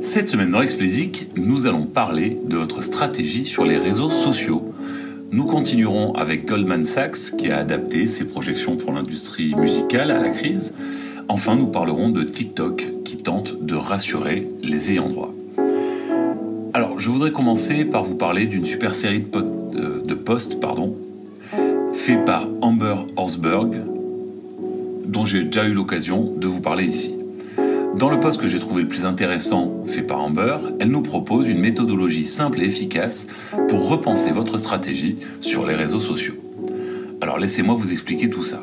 Cette semaine dans Explicit, nous allons parler de votre stratégie sur les réseaux sociaux. Nous continuerons avec Goldman Sachs qui a adapté ses projections pour l'industrie musicale à la crise. Enfin, nous parlerons de TikTok qui tente de rassurer les ayants droit. Alors, je voudrais commencer par vous parler d'une super série de, euh, posts pardon, fait par Amber Horsberg, dont j'ai déjà eu l'occasion de vous parler ici. Dans le post que j'ai trouvé le plus intéressant fait par Amber, elle nous propose une méthodologie simple et efficace pour repenser votre stratégie sur les réseaux sociaux. Alors laissez-moi vous expliquer tout ça.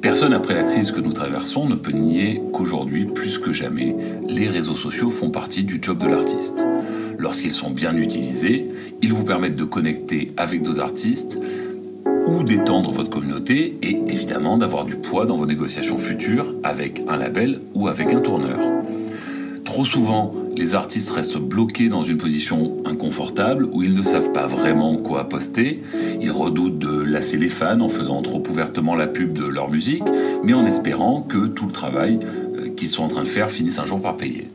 Personne après la crise que nous traversons ne peut nier qu'aujourd'hui, plus que jamais, les réseaux sociaux font partie du job de l'artiste. Lorsqu'ils sont bien utilisés, ils vous permettent de connecter avec d'autres artistes, ou d'étendre votre communauté et évidemment d'avoir du poids dans vos négociations futures avec un label ou avec un tourneur. Trop souvent, les artistes restent bloqués dans une position inconfortable où ils ne savent pas vraiment quoi poster. Ils redoutent de lasser les fans en faisant trop ouvertement la pub de leur musique, mais en espérant que tout le travail euh, qu'ils sont en train de faire finisse un jour par payer.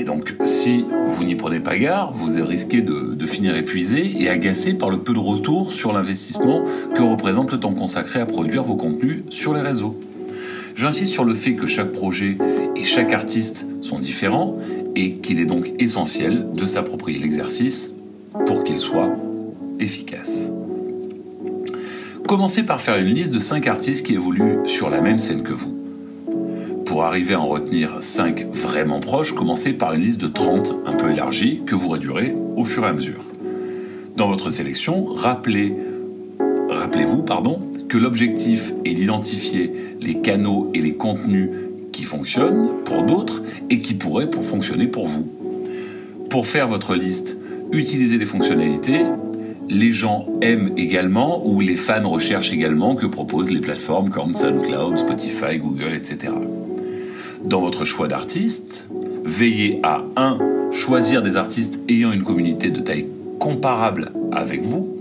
Et donc, si vous n'y prenez pas garde, vous risquez de, de, finir épuisé et agacé par le peu de retour sur l'investissement que représente le temps consacré à produire vos contenus sur les réseaux. J'insiste sur le fait que chaque projet et chaque artiste sont différents et qu'il est donc essentiel de s'approprier l'exercice pour qu'il soit efficace. Commencez par faire une liste de 5 artistes qui évoluent sur la même scène que vous. Pour arriver à en retenir 5 vraiment proches, commencez par une liste de 30 un peu élargie que vous réduirez au fur et à mesure. Dans votre sélection, rappelez, rappelez-vous pardon, que l'objectif est d'identifier les canaux et les contenus qui fonctionnent pour d'autres et qui pourraient pour fonctionner pour vous. Pour faire votre liste, utilisez les fonctionnalités les gens aiment également ou les fans recherchent également que proposent les plateformes comme SoundCloud, Spotify, Google, etc. Dans votre choix d'artistes, veillez à 1. choisir des artistes ayant une communauté de taille comparable avec vous.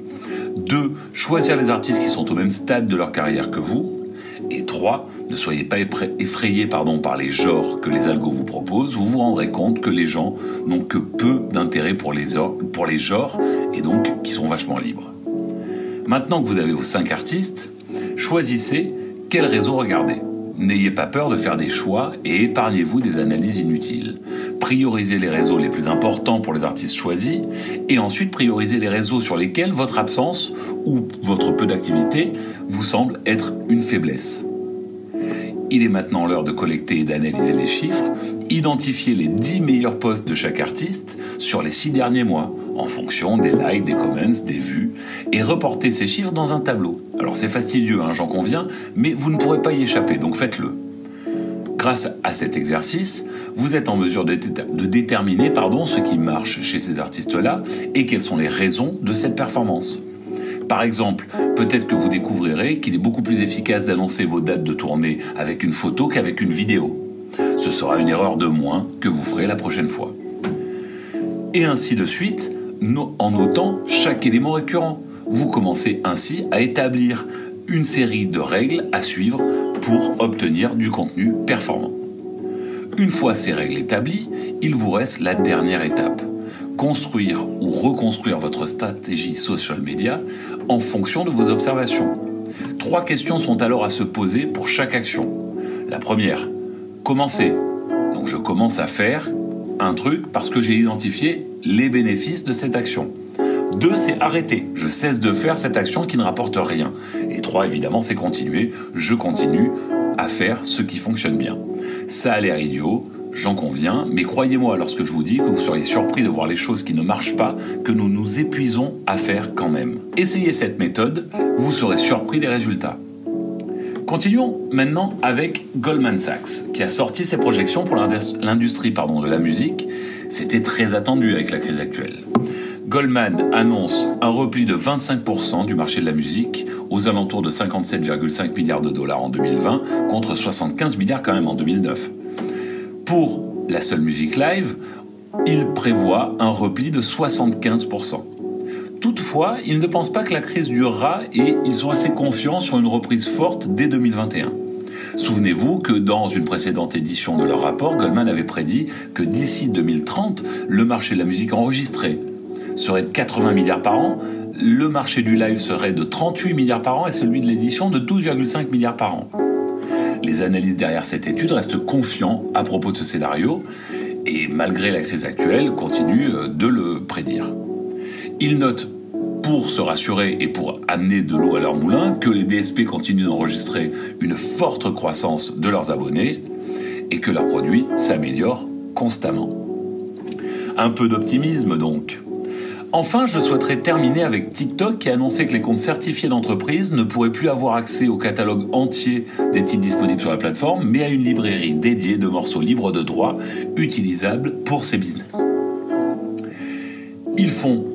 2. choisir les artistes qui sont au même stade de leur carrière que vous. Et 3. ne soyez pas effrayés pardon, par les genres que les algos vous proposent. Vous vous rendrez compte que les gens n'ont que peu d'intérêt pour les, pour les genres et donc qui sont vachement libres. Maintenant que vous avez vos 5 artistes, choisissez quel réseau regarder. N'ayez pas peur de faire des choix et épargnez-vous des analyses inutiles. Priorisez les réseaux les plus importants pour les artistes choisis et ensuite priorisez les réseaux sur lesquels votre absence ou votre peu d'activité vous semble être une faiblesse. Il est maintenant l'heure de collecter et d'analyser les chiffres, identifier les 10 meilleurs posts de chaque artiste sur les 6 derniers mois, en fonction des likes, des comments, des vues, et reporter ces chiffres dans un tableau. Alors c'est fastidieux, hein, j'en conviens, mais vous ne pourrez pas y échapper, donc faites-le. Grâce à cet exercice, vous êtes en mesure de, déterminer ce qui marche chez ces artistes-là et quelles sont les raisons de cette performance. Par exemple, peut-être que vous découvrirez qu'il est beaucoup plus efficace d'annoncer vos dates de tournée avec une photo qu'avec une vidéo. Ce sera une erreur de moins que vous ferez la prochaine fois. Et ainsi de suite, en notant chaque élément récurrent. Vous commencez ainsi à établir une série de règles à suivre pour obtenir du contenu performant. Une fois ces règles établies, il vous reste la dernière étape. Construire ou reconstruire votre stratégie social media en fonction de vos observations. Trois questions sont alors à se poser pour chaque action. La première, commencer. Donc je commence à faire un truc parce que j'ai identifié les bénéfices de cette action. Deux, c'est arrêter. Je cesse de faire cette action qui ne rapporte rien. Et trois, évidemment, c'est continuer. Je continue à faire ce qui fonctionne bien. Ça a l'air idiot, j'en conviens, mais croyez-moi lorsque je vous dis que vous seriez surpris de voir les choses qui ne marchent pas, que nous nous épuisons à faire quand même. Essayez cette méthode, vous serez surpris des résultats. Continuons maintenant avec Goldman Sachs, qui a sorti ses projections pour l'industrie de la musique. C'était très attendu avec la crise actuelle. Goldman annonce un repli de 25% du marché de la musique aux alentours de 57,5 milliards de dollars en 2020 contre 75 milliards quand même en 2009. Pour la seule musique live, il prévoit un repli de 75%. Toutefois, ils ne pensent pas que la crise durera et ils sont assez confiants sur une reprise forte dès 2021. Souvenez-vous que dans une précédente édition de leur rapport, Goldman avait prédit que d'ici 2030, le marché de la musique enregistrée serait de 80 milliards par an, le marché du live serait de 38 milliards par an et celui de l'édition de 12,5 milliards par an. Les analystes derrière cette étude restent confiants à propos de ce scénario et malgré la crise actuelle continuent euh, de le prédire. Ils notent pour se rassurer et pour amener de l'eau à leur moulin que les DSP continuent d'enregistrer une forte croissance de leurs abonnés et que leurs produits s'améliorent constamment. Un peu d'optimisme donc. Enfin, je souhaiterais terminer avec TikTok qui a annoncé que les comptes certifiés d'entreprise ne pourraient plus avoir accès au catalogue entier des titres disponibles sur la plateforme, mais à une librairie dédiée de morceaux libres de droit utilisables pour ces business. Ils font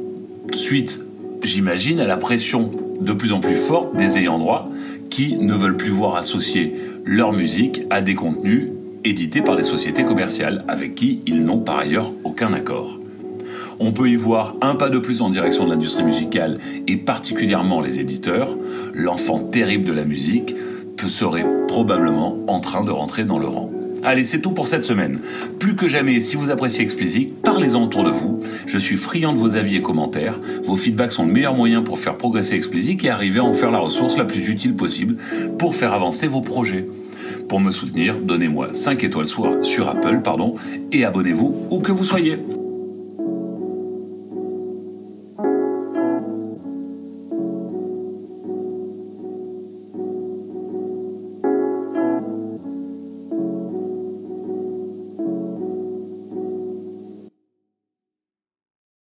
suite, j'imagine, à la pression de plus en plus forte des ayants droit qui ne veulent plus voir associer leur musique à des contenus édités par les sociétés commerciales avec qui ils n'ont par ailleurs aucun accord. On peut y voir un pas de plus en direction de l'industrie musicale et particulièrement les éditeurs. L'enfant terrible de la musique serait probablement en train de rentrer dans le rang. Allez, c'est tout pour cette semaine. Plus que jamais, si vous appréciez Explicit, parlez-en autour de vous. Je suis friand de vos avis et commentaires. Vos feedbacks sont le meilleur moyen pour faire progresser Explicit et arriver à en faire la ressource la plus utile possible pour faire avancer vos projets. Pour me soutenir, donnez-moi 5 étoiles sur Apple pardon, et abonnez-vous où que vous soyez.